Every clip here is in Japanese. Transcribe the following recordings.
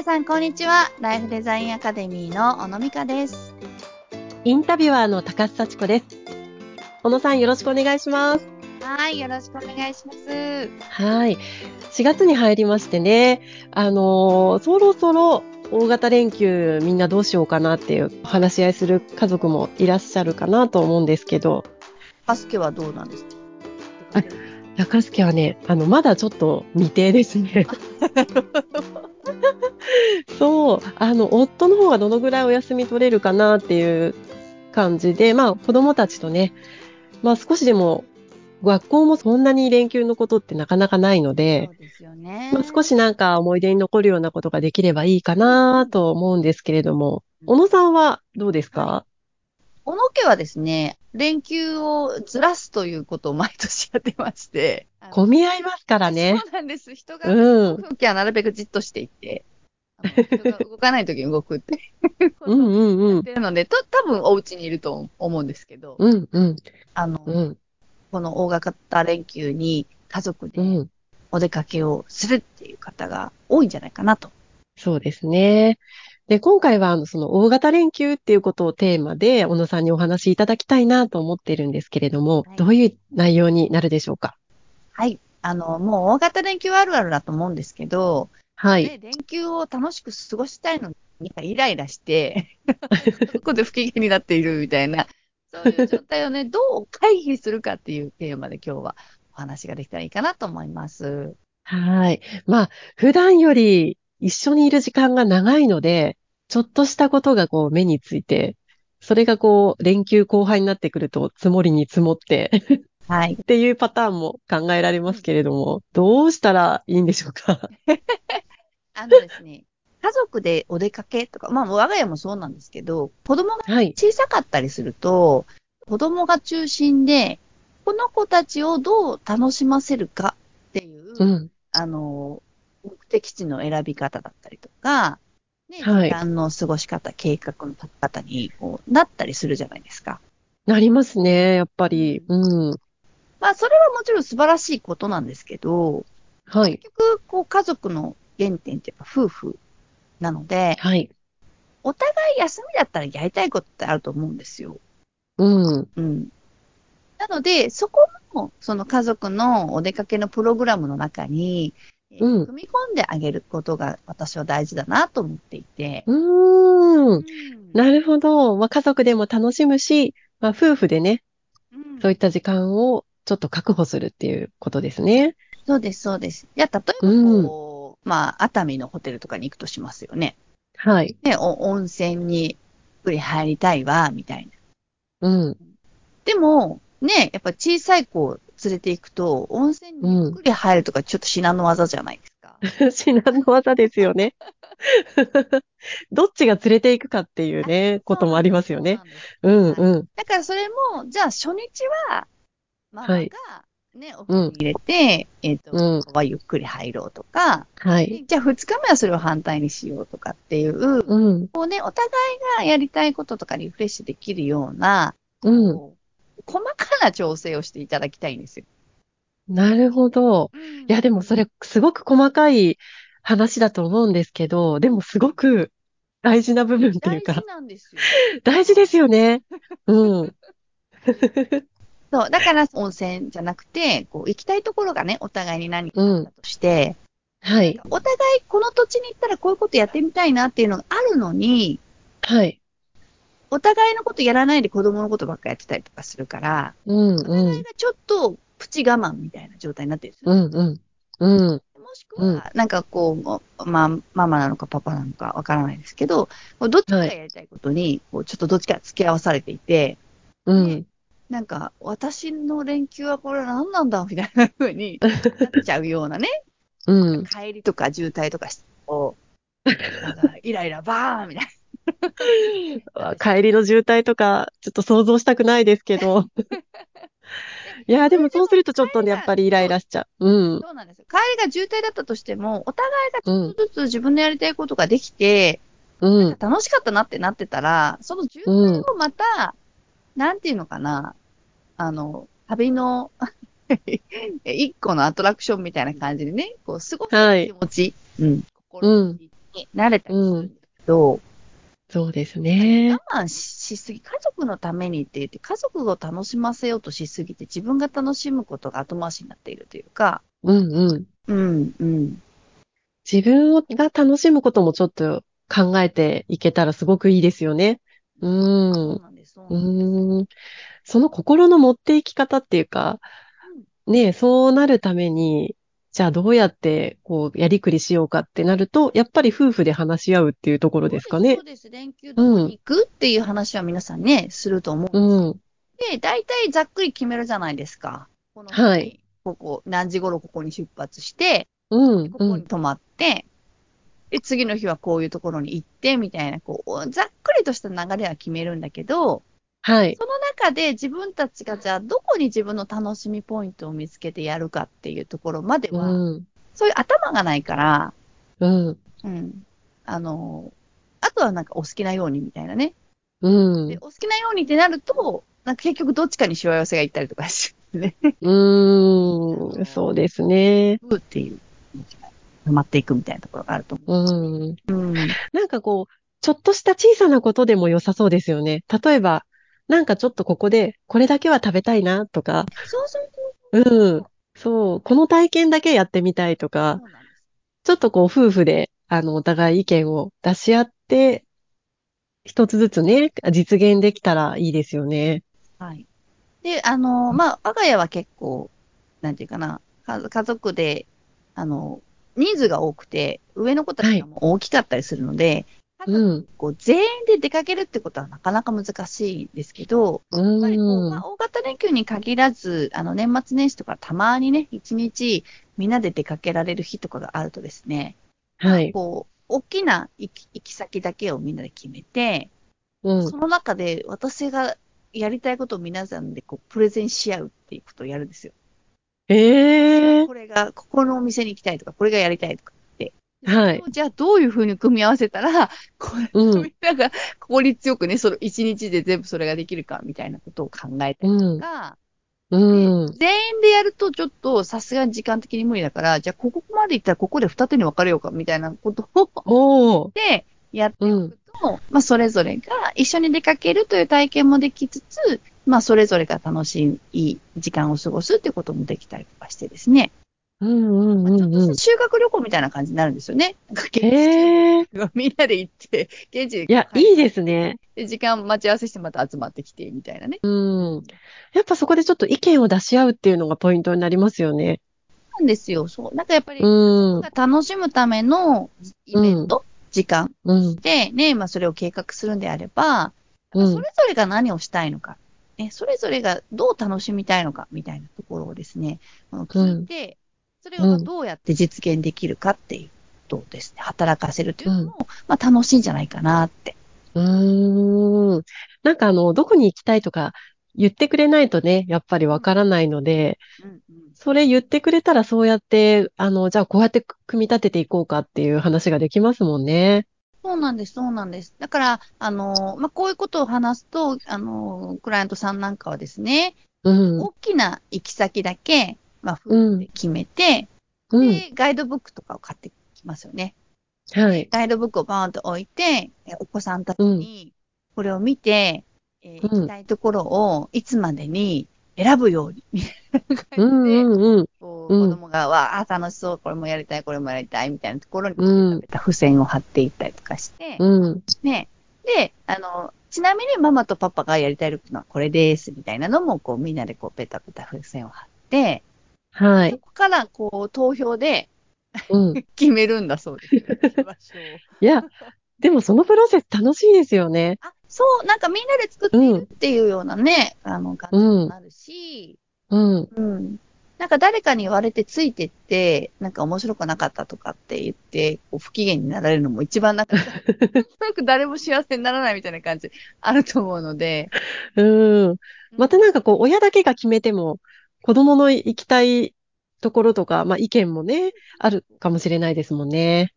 皆さん、こんにちは。ライフデザインアカデミーの小野美香です。インタビュアーの高須幸子です。小野さんよろしくお願いします。はい、よろしくお願いします。はい。4月に入りましてね、あのーそろそろ大型連休みんなどうしようかなっていう話し合いする家族もいらっしゃるかなと思うんですけど、バスケはどうなんですか？あ高須家はね、あの、まだちょっと未定ですね。そう、あの、夫の方がどのぐらいお休み取れるかなっていう感じで、まあ、子供たちとね、まあ少しでも、学校もそんなに連休のことってなかなかないのでそ、うですよね。まあ、少しなんか思い出に残るようなことができればいいかなと思うんですけれども、小野さんはどうですか？小野家はですね、連休をずらすということを毎年やってまして。混み合いますからねそ。うなんです。人が、うん。風景はなるべくじっとしていて、人が動かないときに動くっていうんをうんうん。やってるので、と多分お家にいると思うんですけど、うんうんあの、うんこの大型連休に家族でうん。お出かけをするっていう方が多いんじゃないかなと。そうですね。で、今回は、あの、その大型連休っていうことをテーマで、小野さんにお話しいただきたいなと思っているんですけれども、はいどういう内容になるでしょうか？はい。あの、もう大型連休あるあるだと思うんですけど、はい。ね、連休を楽しく過ごしたいのに、イライラして、そこで不機嫌になっているみたいな、そういう状態をね、どう回避するかっていうテーマで今日はお話ができたらいいかなと思います。はい。まあ、普段より一緒にいる時間が長いので、ちょっとしたことがこう目について、それがこう連休後半になってくると積もりに積もってはい。っていうパターンも考えられますけれども、どうしたらいいんでしょうか？あのですね、家族でお出かけとか、まあ我が家もそうなんですけど、子供がはい。小さかったりすると、子供が中心で、この子たちをどう楽しませるかっていう、うん。あの、目的地の選び方だったりとか、ね、はい時間の過ごし方、計画の立て方にこうなったりするじゃないですか。なりますね、やっぱり。うん。まあ、それはもちろん素晴らしいことなんですけど、はい。結局、こう、家族の原点ってやっぱ夫婦なので、はい。お互い休みだったらやりたいことってあると思うんですよ。うん。うん。なので、そこも、その家族のお出かけのプログラムの中に、えーうん組み込んであげることが私は大事だなと思っていて。うーん。うんなるほど。まあ、家族でも楽しむし、まあ、夫婦でね、うんそういった時間をちょっと確保するっていうことですね。そうです、そうです。いや、例えばこう、まあ、熱海のホテルとかに行くとしますよね。はい。ね、お温泉にゆっくり入りたいわ、みたいな。うん。でも、ね、やっぱ小さい子を連れて行くと、温泉にゆっくり入るとかちょっと至難の技じゃないですか。至難の技ですよね。どっちが連れて行くかっていうね、こともありますよね。うんうん。だからそれも、じゃあ初日は、ママがはいね、お風呂に入れて、えっ、と、うんここはゆっくり入ろうとか、はい。じゃあ二日目はそれを反対にしようとかっていう、うん。こうね、お互いがやりたいこととかリフレッシュできるような、うん。細かな調整をしていただきたいんですよ。なるほど。いや、でもそれ、すごく細かい話だと思うんですけど、でもすごく大事な部分っていうか大事、なんですよ。大事ですよね。うん。そう、だから温泉じゃなくて、こう行きたいところがね、お互いに何かあったとして、はい。お互いこの土地に行ったらこういうことやってみたいなっていうのがあるのに、はい。お互いのことやらないで子供のことばっかやってたりとかするから、うん、お互うん。いがちょっとプチ我慢みたいな状態になってるんですよ。うん、うん。うん。もしくは、なんかこう、まあ、ママなのかパパなのかわからないですけど、どっちかがやりたいことに、こうちょっとどっちか付き合わされていて、うん。なんか、私の連休はこれは何なんだみたいな風になっちゃうようなね、うん。帰りとか渋滞とかして、こう、なんか、イライラバーンみたいな。帰りの渋滞とか、ちょっと想像したくないですけど。いや、でもそうするとちょっとね、やっぱりイライラしちゃう。うん。そうなんですよ。帰りが渋滞だったとしても、お互いがちょっとずつ自分のやりたいことができて、うん。楽しかったなってなってたら、その渋滞をまた、なんていうのかな、あの、旅の 一個のアトラクションみたいな感じでね、こう、すはい気持ち、うん、心うん地っに慣れたりするんですけど、そうですね。我慢しすぎ、家族のためにって言って、家族を楽しませようとしすぎて、自分が楽しむことが後回しになっているというか、うんうん。うん、うん。自分が楽しむこともちょっと考えていけたらすごくいいですよね。う。そうんなんです、そううなんです。その心の持っていき方っていうか、ね、そうなるために、じゃあどうやってこうやりくりしようかってなると、やっぱり夫婦で話し合うっていうところですかねそう。です。連休どこに行くっていう話は皆さんね、すると思う。うん。で、大体ざっくり決めるじゃないですか。この日はいここ、何時頃ここに出発して、うん。こうん。こに泊まって、で、次の日はこういうところに行って、みたいな、こう、ざっくりとした流れは決めるんだけど、はい。その中で自分たちがじゃあどこに自分の楽しみポイントを見つけてやるかっていうところまでうは、ん。そういう頭がないから、うん。うん。あの、あとはなんかお好きなようにみたいなね。うんで、。お好きなようにってなると、なんか結局どっちかにしわ寄せがいったりとかしてね、うーん。そうですね。っていう気持ちが溜まっていくみたいなところがあると思うん。う。うん。なんかこう、ちょっとした小さなことでも良さそうですよね。例えば、なんかちょっとここでこれだけは食べたいなとか、そうそううん。そう、この体験だけやってみたいとそか。ちょっとこう夫婦で、あの、お互い意見を出し合って、一つずつね、実現できたらいいですよね。はい。で、あの、まあ、我が家は結構、なんていうかな、家家族で、あの、人数が多くて、上の子たちがもう大きかったりするので、うん。こう全員で出かけるってことはなかなか難しいんですけど、うやっぱりこう、んまあ、。大型連休に限らず、あの、年末年始とかたまにね、一日みんなで出かけられる日とかがあるとですね、はい。こう、大きな行き行き先だけをみんなで決めて、うんそ。の中で私がやりたいことを皆さんでこうプレゼンし合うっていうことをやるんですよ。ええこれが、ここのお店に行きたいとか、これがやりたいとか。はいじゃあどういうふうに組み合わせたら、これ、うんみんなが効率よくね、その一日で全部それができるかみたいなことを考えたりとか、うん。全員でやるとちょっとさすがに時間的に無理だから、じゃあここまで行ったらここで二手に分かれようかみたいなことを。でやっておくと、まあそれぞれが一緒に出かけるという体験もできつつ、まあそれぞれが楽しい時間を過ごすってこともできたりとかしてですね。うんうんうんうん。修学旅行みたいな感じになるんですよね。ええ みんなで行って、現地でいや、いいですね。で時間待ち合わせしてまた集まってきてみたいなね。うん。やっぱそこでちょっと意見を出し合うっていうのがポイントになりますよね。なんですよ。そう。なんかやっぱり、うん。楽しむためのイベント、時間うん。で、ね、まあそれを計画するんであれば、うんそれぞれが何をしたいのか、ね、それぞれがどう楽しみたいのかみたいなところをですね、聞いて、それをどうやって実現できるかっていうことをですね、働かせるというのも、まあ楽しいんじゃないかなって。うーん。なんかあの、どこに行きたいとか言ってくれないとね、やっぱりわからないので、うんうんそれ言ってくれたらそうやって、あの、じゃあこうやって組み立てていこうかっていう話ができますもんね。そうなんです、そうなんです。だから、あの、まあ、こういうことを話すと、あの、クライアントさんなんかはですね、うん。大きな行き先だけ、まあ、夫婦で決めて、うん。で、ガイドブックとかを買ってきますよね。はい。ガイドブックをバーンと置いて、えお子さんたちに、これを見て、えーうん行きたいところをいつまでに選ぶように、みたいなうん感じで、うんう子供が、わあ、楽しそう、これもやりたい、これもやりたい、みたいなところに、うんペタペタ付箋を貼っていったりとかして、うん。ね。で、あの、ちなみにママとパパがやりたいのはこれです、みたいなのも、こう、みんなでこう、ペタペタ付箋を貼って、そはい。こから、こう、投票でうん。決めるんだそうです。いや、でもそのプロセス楽しいですよね。あ、そう、なんかみんなで作っているっていうようなね、あの、感じになるし、うん。うん。なんか誰かに言われてついてって、なんか面白くなかったとかって言って、こう不機嫌になられるのも一番なんか、なんか誰も幸せにならないみたいな感じあると思うので。うん。またなんかこう、親だけが決めても、子供の行きたいところとか、まあ意見もね、あるかもしれないですもんね。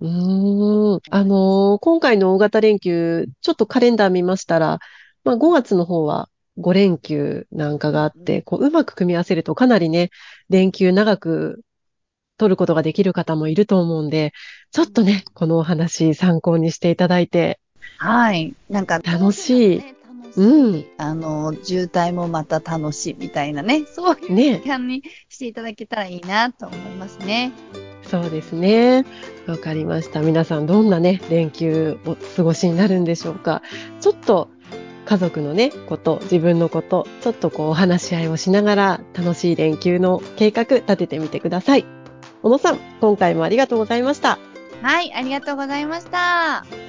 うーん。あのー今回の大型連休、ちょっとカレンダー見ましたら、まあ5月の方は5連休なんかがあって、こう、うまく組み合わせるとかなりね、連休長く取ることができる方もいると思うんで、ちょっとね、このお話参考にしていただいて。はい。なんか、楽しい楽しい。うんあの、渋滞もまた楽しいみたいなね、そういうね時間にしていただけたらいいなと思いますね。そうですね。わかりました。皆さんどんなね、連休を過ごしになるんでしょうか。ちょっと家族のね、こと、自分のこと、ちょっとこうお話し合いをしながら楽しい連休の計画立ててみてください。小野さん、今回もありがとうございました。はい、ありがとうございました。